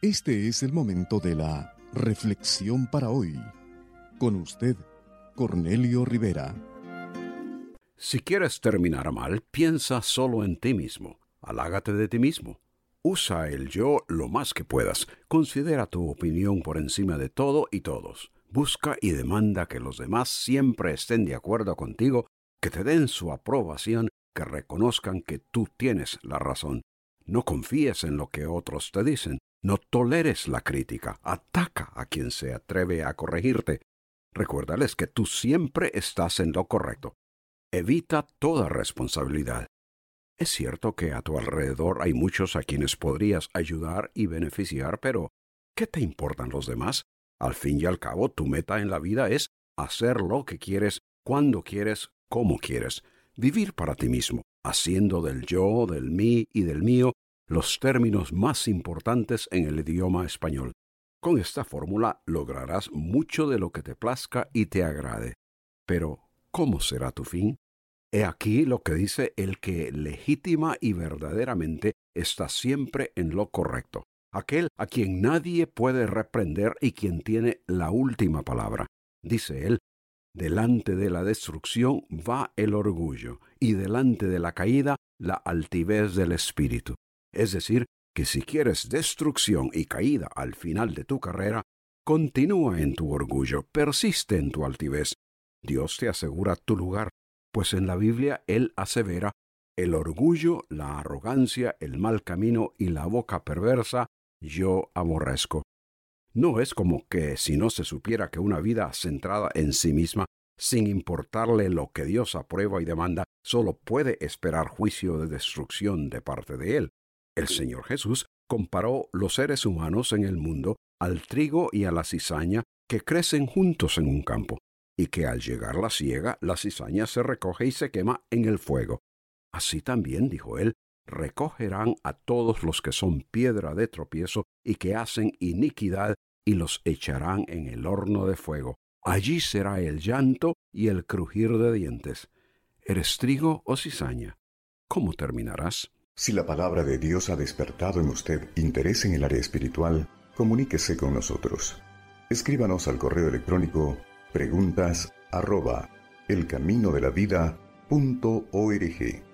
Este es el momento de la reflexión para hoy. Con usted, Cornelio Rivera. Si quieres terminar mal, piensa solo en ti mismo. Alágate de ti mismo. Usa el yo lo más que puedas. Considera tu opinión por encima de todo y todos. Busca y demanda que los demás siempre estén de acuerdo contigo, que te den su aprobación, que reconozcan que tú tienes la razón. No confíes en lo que otros te dicen. No toleres la crítica. Ataca a quien se atreve a corregirte. Recuérdales que tú siempre estás en lo correcto. Evita toda responsabilidad. Es cierto que a tu alrededor hay muchos a quienes podrías ayudar y beneficiar, pero ¿qué te importan los demás? Al fin y al cabo, tu meta en la vida es hacer lo que quieres, cuando quieres, como quieres, vivir para ti mismo, haciendo del yo, del mí y del mío los términos más importantes en el idioma español. Con esta fórmula lograrás mucho de lo que te plazca y te agrade. Pero, ¿cómo será tu fin? He aquí lo que dice el que legítima y verdaderamente está siempre en lo correcto, aquel a quien nadie puede reprender y quien tiene la última palabra. Dice él, delante de la destrucción va el orgullo, y delante de la caída la altivez del espíritu. Es decir, que si quieres destrucción y caída al final de tu carrera, continúa en tu orgullo, persiste en tu altivez. Dios te asegura tu lugar, pues en la Biblia Él asevera, el orgullo, la arrogancia, el mal camino y la boca perversa, yo aborrezco. No es como que si no se supiera que una vida centrada en sí misma, sin importarle lo que Dios aprueba y demanda, solo puede esperar juicio de destrucción de parte de Él. El Señor Jesús comparó los seres humanos en el mundo al trigo y a la cizaña que crecen juntos en un campo, y que al llegar la siega la cizaña se recoge y se quema en el fuego. Así también, dijo él, recogerán a todos los que son piedra de tropiezo y que hacen iniquidad y los echarán en el horno de fuego. Allí será el llanto y el crujir de dientes. ¿Eres trigo o cizaña? ¿Cómo terminarás? Si la palabra de Dios ha despertado en usted interés en el área espiritual, comuníquese con nosotros. Escríbanos al correo electrónico preguntas arroba elcaminodelavida.org.